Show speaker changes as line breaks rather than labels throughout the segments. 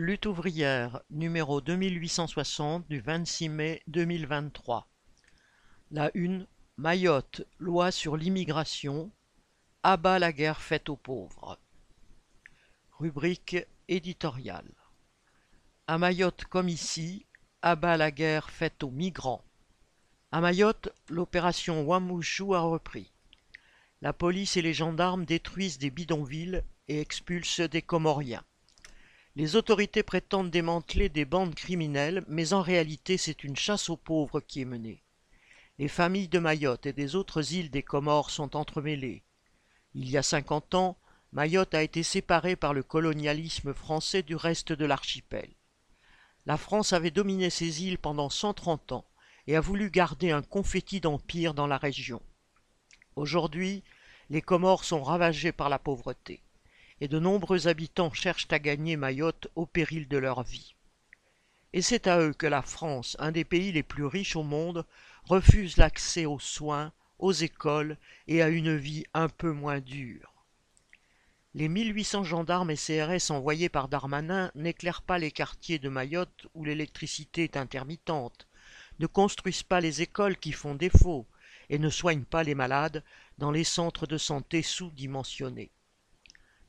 Lutte ouvrière numéro 2860 du 26 mai 2023. La une Mayotte, loi sur l'immigration. Abat la guerre faite aux pauvres. Rubrique éditoriale. À Mayotte comme ici, abat la guerre faite aux migrants. À Mayotte, l'opération Wamouchou a repris. La police et les gendarmes détruisent des bidonvilles et expulsent des Comoriens. Les autorités prétendent démanteler des bandes criminelles, mais en réalité c'est une chasse aux pauvres qui est menée. Les familles de Mayotte et des autres îles des Comores sont entremêlées. Il y a cinquante ans, Mayotte a été séparée par le colonialisme français du reste de l'archipel. La France avait dominé ces îles pendant cent trente ans et a voulu garder un confetti d'empire dans la région. Aujourd'hui, les Comores sont ravagées par la pauvreté et de nombreux habitants cherchent à gagner Mayotte au péril de leur vie. Et c'est à eux que la France, un des pays les plus riches au monde, refuse l'accès aux soins, aux écoles et à une vie un peu moins dure. Les 1800 gendarmes et CRS envoyés par Darmanin n'éclairent pas les quartiers de Mayotte où l'électricité est intermittente, ne construisent pas les écoles qui font défaut et ne soignent pas les malades dans les centres de santé sous-dimensionnés.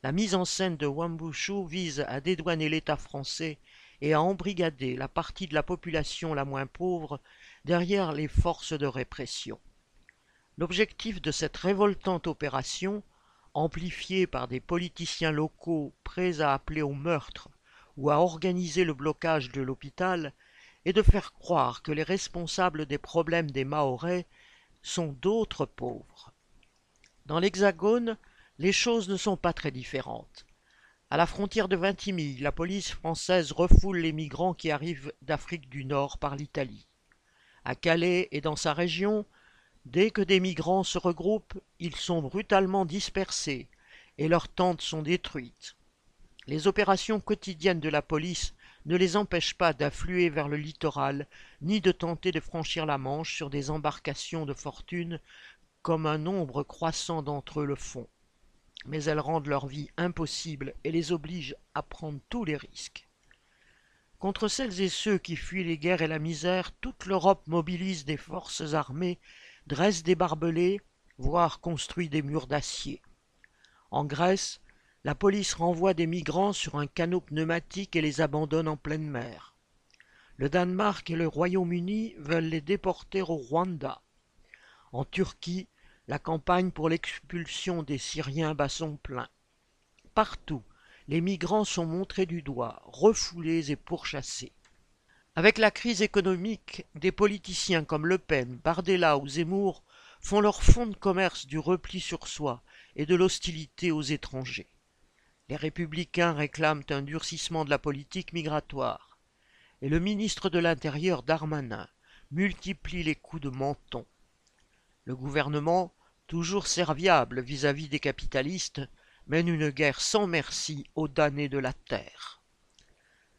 La mise en scène de Wambushu vise à dédouaner l'État français et à embrigader la partie de la population la moins pauvre derrière les forces de répression. L'objectif de cette révoltante opération, amplifiée par des politiciens locaux prêts à appeler au meurtre ou à organiser le blocage de l'hôpital, est de faire croire que les responsables des problèmes des Mahorais sont d'autres pauvres. Dans l'Hexagone, les choses ne sont pas très différentes. À la frontière de Vintimille, la police française refoule les migrants qui arrivent d'Afrique du Nord par l'Italie. À Calais et dans sa région, dès que des migrants se regroupent, ils sont brutalement dispersés et leurs tentes sont détruites. Les opérations quotidiennes de la police ne les empêchent pas d'affluer vers le littoral, ni de tenter de franchir la Manche sur des embarcations de fortune, comme un nombre croissant d'entre eux le font mais elles rendent leur vie impossible et les obligent à prendre tous les risques. Contre celles et ceux qui fuient les guerres et la misère, toute l'Europe mobilise des forces armées, dresse des barbelés, voire construit des murs d'acier. En Grèce, la police renvoie des migrants sur un canot pneumatique et les abandonne en pleine mer. Le Danemark et le Royaume-Uni veulent les déporter au Rwanda. En Turquie, la campagne pour l'expulsion des Syriens bat son plein. Partout, les migrants sont montrés du doigt, refoulés et pourchassés. Avec la crise économique, des politiciens comme Le Pen, Bardella ou Zemmour font leur fonds de commerce du repli sur soi et de l'hostilité aux étrangers. Les républicains réclament un durcissement de la politique migratoire. Et le ministre de l'Intérieur Darmanin multiplie les coups de menton. Le gouvernement toujours serviable vis-à-vis des capitalistes, mène une guerre sans merci aux damnés de la terre.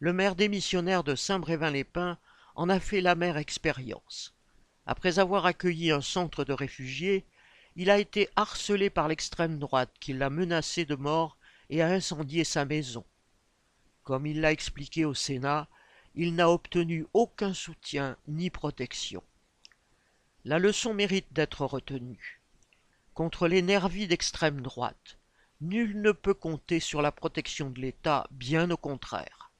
Le maire démissionnaire de Saint-Brévin-les-Pins en a fait l'amère expérience. Après avoir accueilli un centre de réfugiés, il a été harcelé par l'extrême droite qui l'a menacé de mort et a incendié sa maison. Comme il l'a expliqué au Sénat, il n'a obtenu aucun soutien ni protection. La leçon mérite d'être retenue contre les nervis d'extrême droite. Nul ne peut compter sur la protection de l'État, bien au contraire.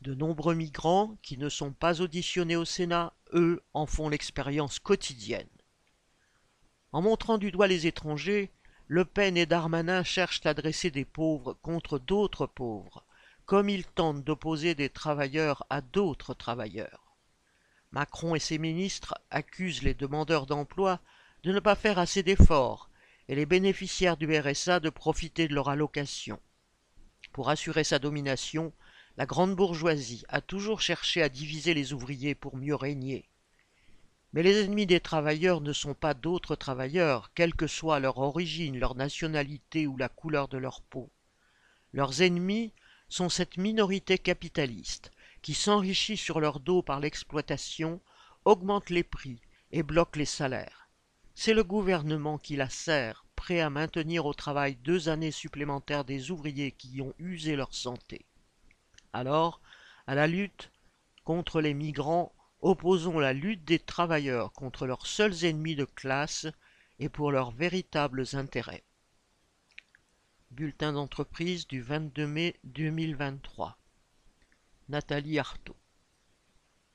De nombreux migrants, qui ne sont pas auditionnés au Sénat, eux, en font l'expérience quotidienne. En montrant du doigt les étrangers, Le Pen et Darmanin cherchent à dresser des pauvres contre d'autres pauvres, comme ils tentent d'opposer des travailleurs à d'autres travailleurs. Macron et ses ministres accusent les demandeurs d'emploi de ne pas faire assez d'efforts et les bénéficiaires du RSA de profiter de leur allocation. Pour assurer sa domination, la grande bourgeoisie a toujours cherché à diviser les ouvriers pour mieux régner. Mais les ennemis des travailleurs ne sont pas d'autres travailleurs, quelle que soit leur origine, leur nationalité ou la couleur de leur peau. Leurs ennemis sont cette minorité capitaliste qui s'enrichit sur leur dos par l'exploitation, augmente les prix et bloque les salaires. C'est le gouvernement qui la sert, prêt à maintenir au travail deux années supplémentaires des ouvriers qui y ont usé leur santé. Alors, À la lutte contre les migrants, opposons la lutte des travailleurs contre leurs seuls ennemis de classe et pour leurs véritables intérêts. Bulletin d'entreprise du 22 mai 2023. Nathalie Arthaud